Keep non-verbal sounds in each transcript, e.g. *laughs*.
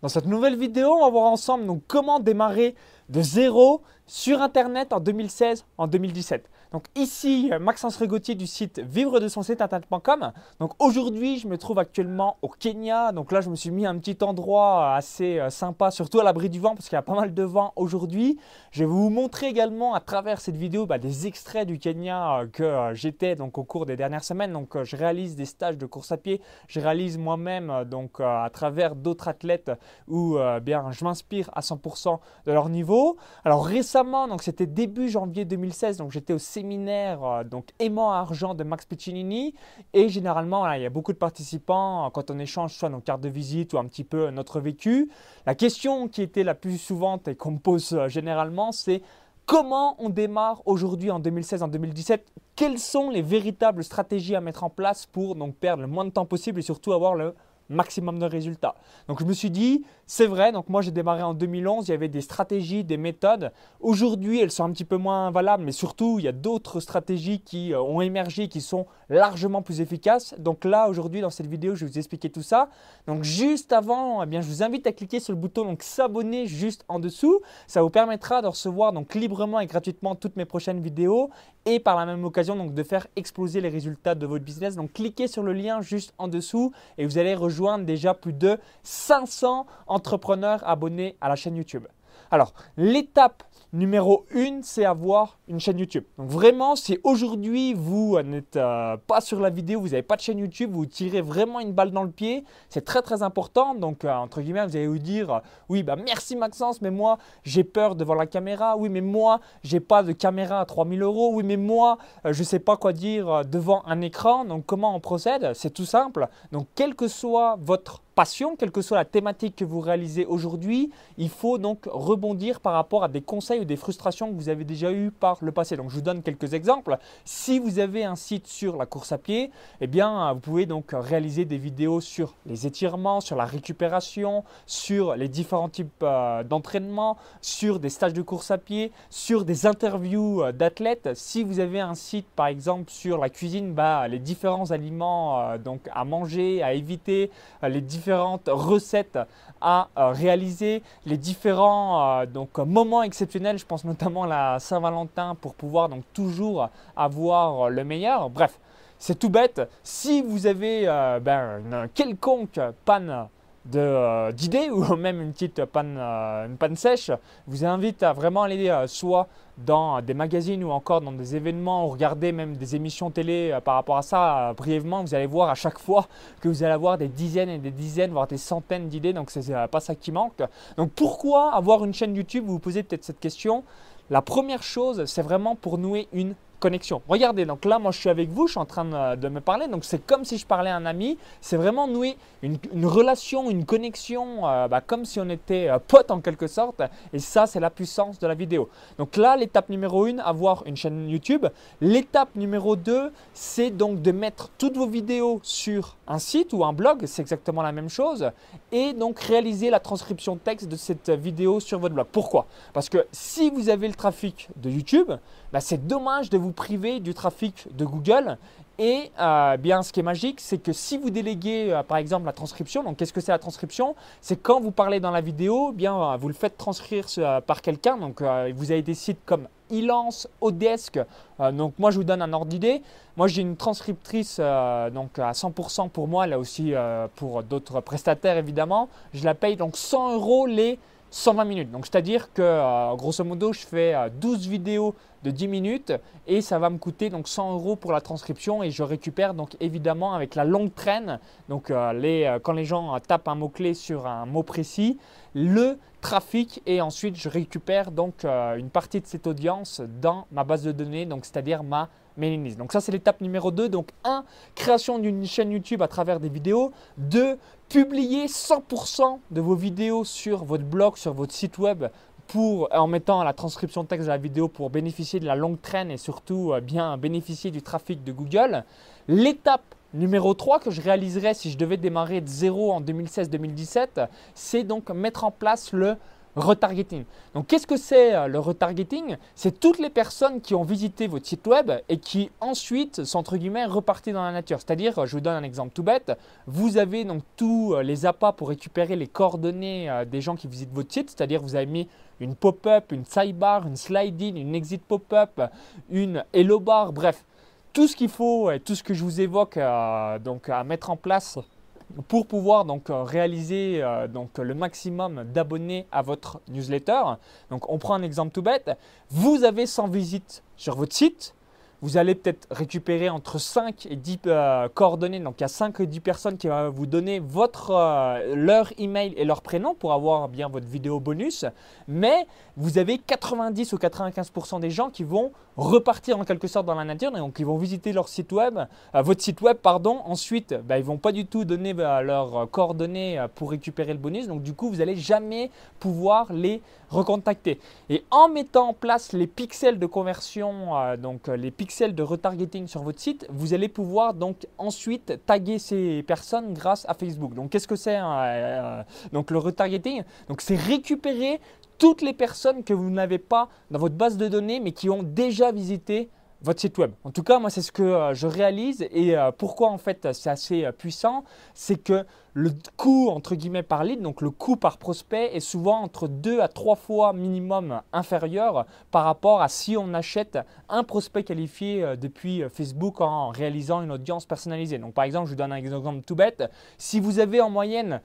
Dans cette nouvelle vidéo, on va voir ensemble donc, comment démarrer de zéro sur Internet en 2016, en 2017. Donc ici, Maxence Regautier du site vivre de son site. Donc aujourd'hui, je me trouve actuellement au Kenya. Donc là, je me suis mis un petit endroit assez euh, sympa, surtout à l'abri du vent parce qu'il y a pas mal de vent aujourd'hui. Je vais vous montrer également à travers cette vidéo bah, des extraits du Kenya euh, que euh, j'étais donc au cours des dernières semaines. Donc je réalise des stages de course à pied. Je réalise moi-même donc à travers d'autres athlètes où bien je m'inspire à 100% de leur niveau. Alors récemment, donc c'était début janvier 2016, donc j'étais au séminaire euh, donc aimant argent de Max Piccinini et généralement il y a beaucoup de participants euh, quand on échange soit nos cartes de visite ou un petit peu notre vécu. La question qui était la plus souvante et qu'on me pose euh, généralement c'est comment on démarre aujourd'hui en 2016 en 2017 quelles sont les véritables stratégies à mettre en place pour donc perdre le moins de temps possible et surtout avoir le maximum de résultats. Donc je me suis dit, c'est vrai, donc moi j'ai démarré en 2011, il y avait des stratégies, des méthodes. Aujourd'hui, elles sont un petit peu moins valables, mais surtout, il y a d'autres stratégies qui euh, ont émergé, qui sont largement plus efficaces. Donc là, aujourd'hui, dans cette vidéo, je vais vous expliquer tout ça. Donc juste avant, eh bien, je vous invite à cliquer sur le bouton donc s'abonner juste en dessous. Ça vous permettra de recevoir donc librement et gratuitement toutes mes prochaines vidéos et par la même occasion donc de faire exploser les résultats de votre business. Donc cliquez sur le lien juste en dessous et vous allez rejoindre déjà plus de 500 entrepreneurs abonnés à la chaîne YouTube. Alors, l'étape numéro 1, c'est avoir une chaîne YouTube. Donc vraiment, si aujourd'hui vous n'êtes euh, pas sur la vidéo, vous n'avez pas de chaîne YouTube, vous tirez vraiment une balle dans le pied, c'est très très important. Donc euh, entre guillemets, vous allez vous dire, euh, oui, bah merci Maxence, mais moi j'ai peur devant la caméra. Oui, mais moi j'ai pas de caméra à 3000 euros. Oui, mais moi je sais pas quoi dire devant un écran. Donc comment on procède? C'est tout simple. Donc quel que soit votre quelle que soit la thématique que vous réalisez aujourd'hui, il faut donc rebondir par rapport à des conseils ou des frustrations que vous avez déjà eues par le passé. Donc je vous donne quelques exemples. Si vous avez un site sur la course à pied, eh bien vous pouvez donc réaliser des vidéos sur les étirements, sur la récupération, sur les différents types euh, d'entraînement, sur des stages de course à pied, sur des interviews euh, d'athlètes. Si vous avez un site par exemple sur la cuisine, bah, les différents aliments euh, donc à manger, à éviter, les différents recettes à euh, réaliser, les différents euh, donc, moments exceptionnels, je pense notamment la Saint-Valentin pour pouvoir donc toujours avoir le meilleur. Bref, c'est tout bête. Si vous avez euh, ben, une quelconque panne d'idées *laughs* ou même une petite panne, une panne sèche, je vous invite à vraiment aller soit dans des magazines ou encore dans des événements, ou regarder même des émissions télé euh, par rapport à ça, euh, brièvement, vous allez voir à chaque fois *laughs* que vous allez avoir des dizaines et des dizaines, voire des centaines d'idées, donc c'est euh, pas ça qui manque. Donc pourquoi avoir une chaîne YouTube? Vous vous posez peut-être cette question. La première chose, c'est vraiment pour nouer une connexion. Regardez, donc là, moi, je suis avec vous, je suis en train de, me parler, donc c'est comme si je parlais à un ami. C'est vraiment nouer une, relation, une connexion, euh, bah, comme si on était euh, potes en quelque sorte. Et ça, c'est la puissance de la vidéo. Donc là, l'étape numéro 1, avoir une chaîne YouTube. L'étape numéro 2, c'est donc de mettre toutes vos vidéos sur un site ou un blog, c'est exactement la même chose. Et donc réaliser la transcription texte de cette vidéo sur votre blog. Pourquoi? Parce que si vous avez le trafic de YouTube, bah, c'est dommage de vous priver du trafic de Google. Et euh, bien, ce qui est magique, c'est que si vous déléguez, euh, par exemple, la transcription, donc qu'est-ce que c'est la transcription? C'est quand vous parlez dans la vidéo, bien, euh, vous le faites transcrire par quelqu'un. Donc, vous avez des sites comme Elance, Odesk. donc, moi, je vous donne un ordre d'idée. Moi, j'ai une transcriptrice donc à 100% pour moi, là aussi pour d'autres prestataires, évidemment. Je la paye donc 100 euros les 120 minutes. Donc, c'est-à-dire que, euh, grosso modo, je fais 12 euh, vidéos de 10 minutes et ça va me coûter donc 100 euros pour la transcription et je récupère donc évidemment avec la longue traîne, donc euh, les, quand les gens tapent un mot-clé sur un mot précis, le trafic et ensuite je récupère donc une partie de cette audience dans ma base de données, donc c'est-à-dire ma donc ça, c'est l'étape numéro 2. Donc 1, création d'une chaîne YouTube à travers des vidéos. 2, publier 100% de vos vidéos sur votre blog, sur votre site web pour, en mettant la transcription texte de la vidéo pour bénéficier de la longue traîne et surtout euh, bien bénéficier du trafic de Google. L'étape numéro 3 que je réaliserais si je devais démarrer de zéro en 2016-2017, c'est donc mettre en place le retargeting. Donc qu'est-ce que c'est euh, le retargeting? C'est toutes les personnes qui ont visité votre site web et qui ensuite sont entre guillemets reparties dans la nature. C'est-à-dire, je vous donne un exemple tout bête, vous avez donc tous euh, les appâts pour récupérer les coordonnées euh, des gens qui visitent votre site, c'est-à-dire vous avez mis une pop-up, une sidebar, une slide-in, une exit pop-up, une hello bar, bref, tout ce qu'il faut et tout ce que je vous évoque donc à mettre en place pour pouvoir donc euh, réaliser euh, donc le maximum d'abonnés à votre newsletter. Donc on prend un exemple tout bête. Vous avez 100 visites sur votre site vous allez peut-être récupérer entre 5 et 10 euh, coordonnées. Donc il y a 5 et 10 personnes qui vont vous donner votre, euh, leur email et leur prénom pour avoir bien votre vidéo bonus. Mais vous avez 90 ou 95% des gens qui vont repartir en quelque sorte dans la nature. Donc ils vont visiter leur site web, euh, votre site web, pardon. Ensuite, bah, ils ne vont pas du tout donner leurs coordonnées pour récupérer le bonus. Donc du coup, vous n'allez jamais pouvoir les recontacter. Et en mettant en place les pixels de conversion, donc les pixels de retargeting sur votre site, vous allez pouvoir donc ensuite taguer ces personnes grâce à Facebook. Donc qu'est-ce que c'est hein, euh, Donc le retargeting, donc c'est récupérer toutes les personnes que vous n'avez pas dans votre base de données mais qui ont déjà visité votre site web. En tout cas, moi, c'est ce que euh, je réalise et euh, pourquoi en fait c'est assez puissant, c'est que le coût entre guillemets par lead, donc le coût par prospect est souvent entre 2 à 3 fois minimum inférieur par rapport à si on achète un prospect qualifié depuis Facebook en réalisant une audience personnalisée. Donc par exemple, je vous donne un exemple tout bête, si vous avez en moyenne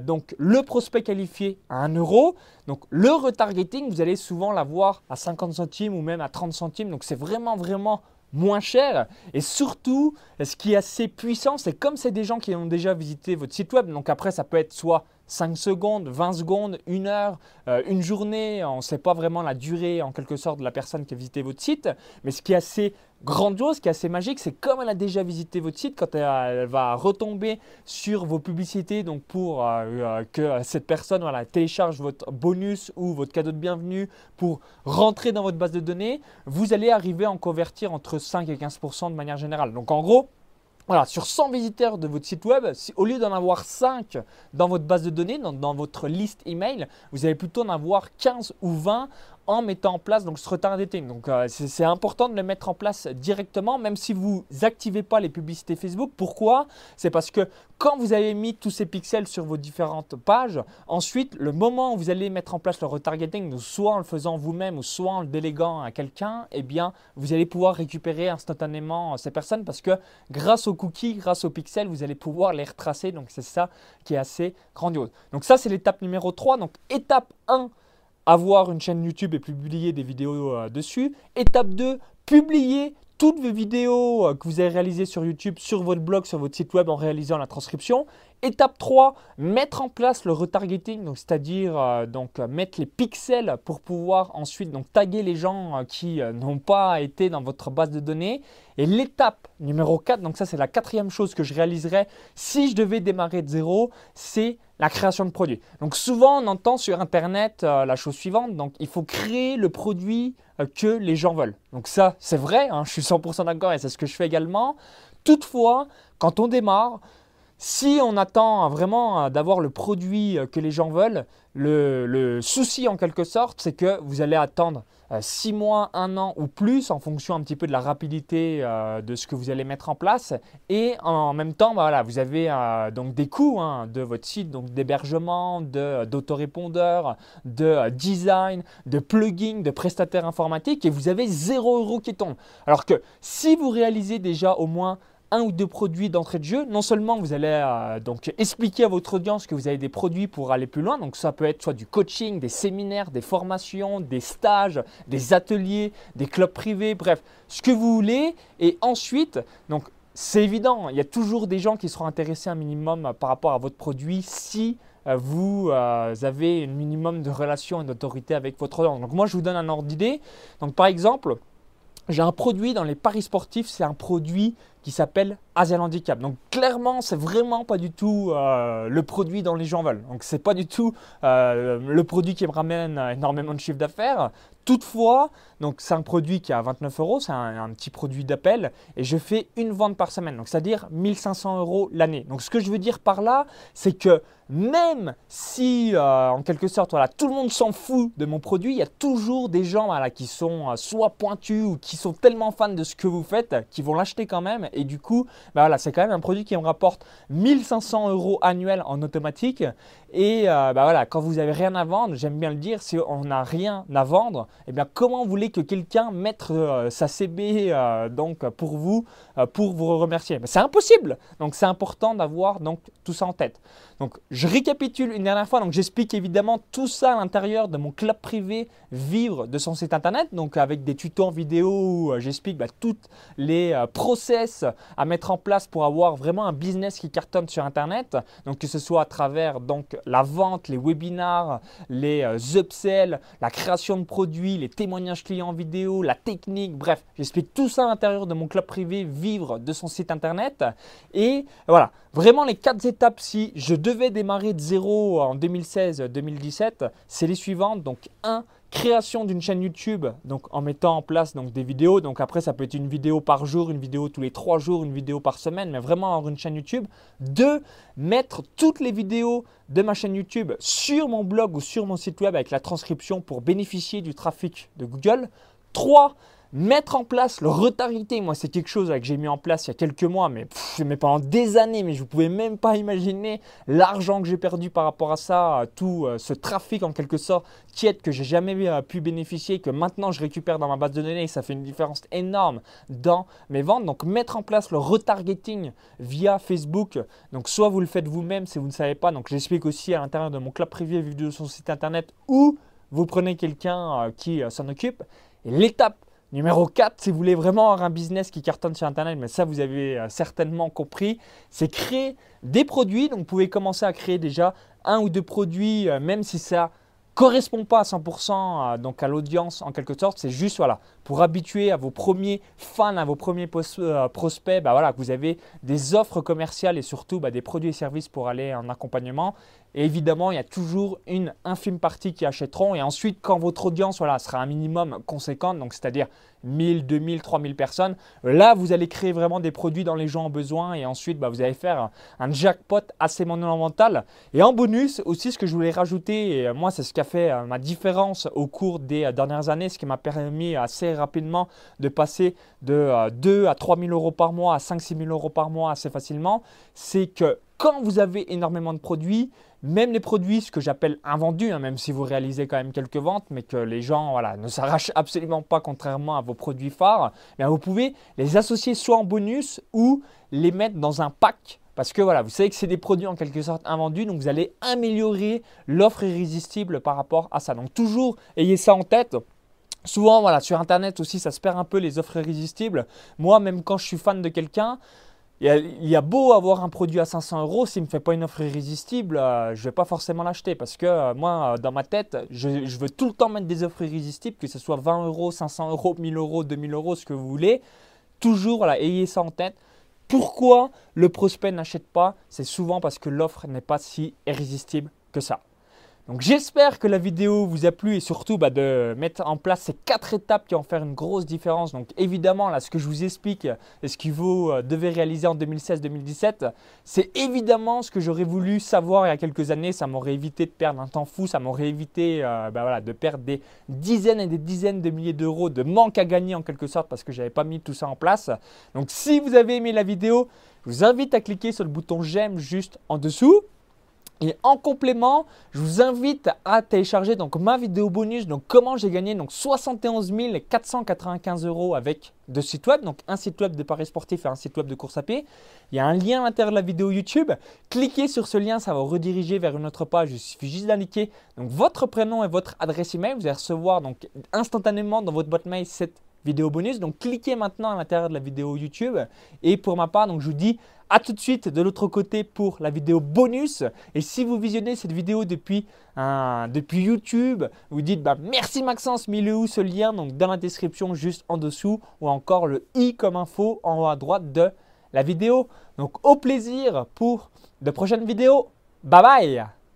donc le prospect qualifié à 1 euro, donc le retargeting, vous allez souvent l'avoir à 50 centimes ou même à 30 centimes. Donc c'est vraiment vraiment moins cher. Et surtout, ce qui est assez puissant, c'est comme c'est des gens qui ont déjà visité votre site web. Donc après, ça peut être soit 5 secondes, 20 secondes, 1 heure, euh, une journée. On ne sait pas vraiment la durée en quelque sorte de la personne qui a visité votre site. Mais ce qui est assez grandiose, ce qui est assez magique, c'est comme elle a déjà visité votre site, quand elle, va retomber sur vos publicités, donc pour euh, euh, que cette personne voilà, télécharge votre bonus ou votre cadeau de bienvenue pour rentrer dans votre base de données, vous allez arriver à en convertir entre 5 et 15% de manière générale. Donc en gros, voilà, sur 100 visiteurs de votre site web, au lieu d'en avoir 5 dans votre base de données, dans, votre liste email, vous allez plutôt en avoir 15 ou 20 en mettant en place donc, ce retargeting. Donc euh, c'est important de le mettre en place directement, même si vous n'activez pas les publicités Facebook. Pourquoi? C'est parce que quand vous avez mis tous ces pixels sur vos différentes pages, ensuite, le moment où vous allez mettre en place le retargeting, soit en le faisant vous-même ou soit en le déléguant à quelqu'un, eh bien, vous allez pouvoir récupérer instantanément ces personnes parce que grâce aux cookies, grâce aux pixels, vous allez pouvoir les retracer. Donc c'est ça qui est assez grandiose. Donc ça, c'est l'étape numéro 3. Donc étape 1, avoir une chaîne YouTube et publier des vidéos euh, dessus. Étape 2, publier toutes vos vidéos euh, que vous avez réalisées sur YouTube, sur votre blog, sur votre site web en réalisant la transcription. Étape 3, mettre en place le retargeting, c'est-à-dire euh, mettre les pixels pour pouvoir ensuite donc taguer les gens qui n'ont pas été dans votre base de données. Et l'étape numéro 4, donc ça c'est la quatrième chose que je réaliserais si je devais démarrer de zéro, c'est la création de produits. Donc souvent on entend sur Internet euh, la chose suivante, donc il faut créer le produit euh, que les gens veulent. Donc ça c'est vrai, hein, je suis 100% d'accord et c'est ce que je fais également. Toutefois, quand on démarre, si on attend vraiment euh, d'avoir le produit que les gens veulent, le, souci en quelque sorte, c'est que vous allez attendre 6 euh, mois, 1 an ou plus en fonction un petit peu de la rapidité euh, de ce que vous allez mettre en place. Et en même temps, bah, voilà, vous avez euh, donc des coûts hein, de votre site, donc d'hébergement, d'autorépondeur, de, design, de plugin, de prestataire informatique et vous avez 0 euros qui tombe. Alors que si vous réalisez déjà au moins un ou deux produits d'entrée de jeu, non seulement vous allez euh, donc expliquer à votre audience que vous avez des produits pour aller plus loin, donc ça peut être soit du coaching, des séminaires, des formations, des stages, des ateliers, des clubs privés, bref, ce que vous voulez. Et ensuite, donc c'est évident, il y a toujours des gens qui seront intéressés un minimum par rapport à votre produit si euh, vous euh, avez un minimum de relation et d'autorité avec votre audience. Donc moi, je vous donne un ordre d'idée. Donc par exemple, j'ai un produit dans les paris sportifs, c'est un produit qui s'appelle Asian Handicap. Donc clairement, c'est vraiment pas du tout euh, le produit dont les gens veulent. Donc c'est pas du tout euh, le produit qui me ramène énormément de chiffre d'affaires. Toutefois, donc c'est un produit qui est à 29 euros, c'est un, petit produit d'appel et je fais une vente par semaine, donc c'est-à-dire 1500 euros l'année. Donc ce que je veux dire par là, c'est que même si euh, en quelque sorte voilà, tout le monde s'en fout de mon produit, il y a toujours des gens voilà, qui sont soit pointus ou qui sont tellement fans de ce que vous faites qui vont l'acheter quand même. Et du coup, bah voilà, c'est quand même un produit qui me rapporte 1500 euros annuels en automatique. Et euh, bah voilà, quand vous n'avez rien à vendre, j'aime bien le dire, si on n'a rien à vendre, eh bien comment vous voulez que quelqu'un mette sa CB donc pour vous, pour vous remercier? C'est impossible. Donc c'est important d'avoir donc tout ça en tête. Donc je récapitule une dernière fois, donc j'explique évidemment tout ça à l'intérieur de mon club privé Vivre de son site internet, donc avec des tutos en vidéo où euh, j'explique bah, toutes les euh, process à mettre en place pour avoir vraiment un business qui cartonne sur internet, donc que ce soit à travers donc la vente, les webinars, les euh, upsells, la création de produits, les témoignages clients en vidéo, la technique, bref, j'explique tout ça à l'intérieur de mon club privé Vivre de son site internet. Et voilà, vraiment les quatre étapes si je devais démarrer de zéro en 2016-2017, c'est les suivantes. Donc 1, création d'une chaîne YouTube, donc en mettant en place donc, des vidéos. Donc après, ça peut être une vidéo par jour, une vidéo tous les trois jours, une vidéo par semaine, mais vraiment avoir une chaîne YouTube. 2, mettre toutes les vidéos de ma chaîne YouTube sur mon blog ou sur mon site web avec la transcription pour bénéficier du trafic de Google. 3, Mettre en place le retargeting, moi c'est quelque chose que j'ai mis en place il y a quelques mois, mais je mets pendant des années, mais je ne pouvais même pas imaginer l'argent que j'ai perdu par rapport à ça, tout euh, ce trafic en quelque sorte tiède que j'ai jamais euh, pu bénéficier, que maintenant je récupère dans ma base de données, et ça fait une différence énorme dans mes ventes. Donc mettre en place le retargeting via Facebook, donc soit vous le faites vous-même si vous ne savez pas, donc j'explique aussi à l'intérieur de mon club privé vidéo sur son site internet, ou vous prenez quelqu'un euh, qui s'en occupe. L'étape Numéro 4, si vous voulez vraiment avoir un business qui cartonne sur Internet, mais ça vous avez euh, certainement compris, c'est créer des produits. Donc vous pouvez commencer à créer déjà un ou deux produits, euh, même si ça correspond pas à 100% euh, donc à l'audience en quelque sorte. C'est juste voilà, pour habituer à vos premiers fans, à vos premiers prospects, bah voilà, que vous avez des offres commerciales et surtout bah, des produits et services pour aller en accompagnement. Et évidemment, il y a toujours une infime partie qui achèteront. Et ensuite, quand votre audience sera un minimum conséquente, donc c'est-à-dire 1000, 2000, 3000 personnes, là, vous allez créer vraiment des produits dont les gens ont besoin. Et ensuite, bah, vous allez faire un jackpot assez monumental. Et en bonus, aussi, ce que je voulais rajouter, et moi, c'est ce qui a fait euh, ma différence au cours des euh, dernières années, ce qui m'a permis assez rapidement de passer de 2 euh, à 3000 euros par mois à 5 6 000 euros par mois assez facilement, c'est que quand vous avez énormément de produits, même les produits, ce que j'appelle invendus, hein, même si vous réalisez quand même quelques ventes, mais que les gens voilà, ne s'arrachent *laughs* absolument pas contrairement à vos produits phares, eh vous pouvez les associer soit en bonus ou les mettre dans un pack. Parce que voilà, vous savez que c'est des produits en quelque sorte invendus, donc vous allez améliorer l'offre irrésistible par rapport à ça. Donc toujours ayez ça en tête. Souvent, voilà, sur Internet aussi, ça se perd un peu les offres irrésistibles. Moi, même quand je suis fan de quelqu'un, il y, a, beau avoir un produit à 500 euros, s'il ne me fait pas une offre irrésistible, euh, je ne vais pas forcément l'acheter parce que euh, moi, euh, dans ma tête, je, veux tout le temps mettre des offres irrésistibles, que ce soit 20 euros, 500 euros, 1000 euros, 2000 euros, ce que vous voulez. Toujours, voilà, ayez ça en tête. Pourquoi le prospect n'achète pas? C'est souvent parce que l'offre n'est pas si irrésistible que ça. Donc j'espère que la vidéo vous a plu et surtout bah, de mettre en place ces quatre étapes qui vont faire une grosse différence. Donc évidemment là ce que je vous explique et ce que vous devez réaliser en 2016-2017, c'est évidemment ce que j'aurais voulu savoir il y a quelques années. Ça m'aurait évité de perdre un temps fou, ça m'aurait évité euh, bah, voilà, de perdre des dizaines et des dizaines de milliers d'euros de manque à gagner en quelque sorte parce que je n'avais pas mis tout ça en place. Donc si vous avez aimé la vidéo, je vous invite à cliquer sur le bouton j'aime juste en dessous. Et en complément, je vous invite à télécharger donc ma vidéo bonus, donc comment j'ai gagné donc 71 495 euros avec deux sites web, donc un site web de paris sportif et un site web de course à pied. Il y a un lien à l'intérieur de la vidéo YouTube. Cliquez sur ce lien, ça va vous rediriger vers une autre page. Il suffit juste d'indiquer donc votre prénom et votre adresse email. Vous allez recevoir donc instantanément dans votre boîte mail cette vidéo bonus. Donc cliquez maintenant à l'intérieur de la vidéo YouTube. Et pour ma part, donc je vous dis à tout de suite de l'autre côté pour la vidéo bonus. Et si vous visionnez cette vidéo depuis, depuis YouTube, vous dites bah, merci Maxence, mais ce lien? Donc dans la description juste en dessous ou encore le i comme info en haut à droite de la vidéo. Donc au plaisir pour de prochaines vidéos. Bye bye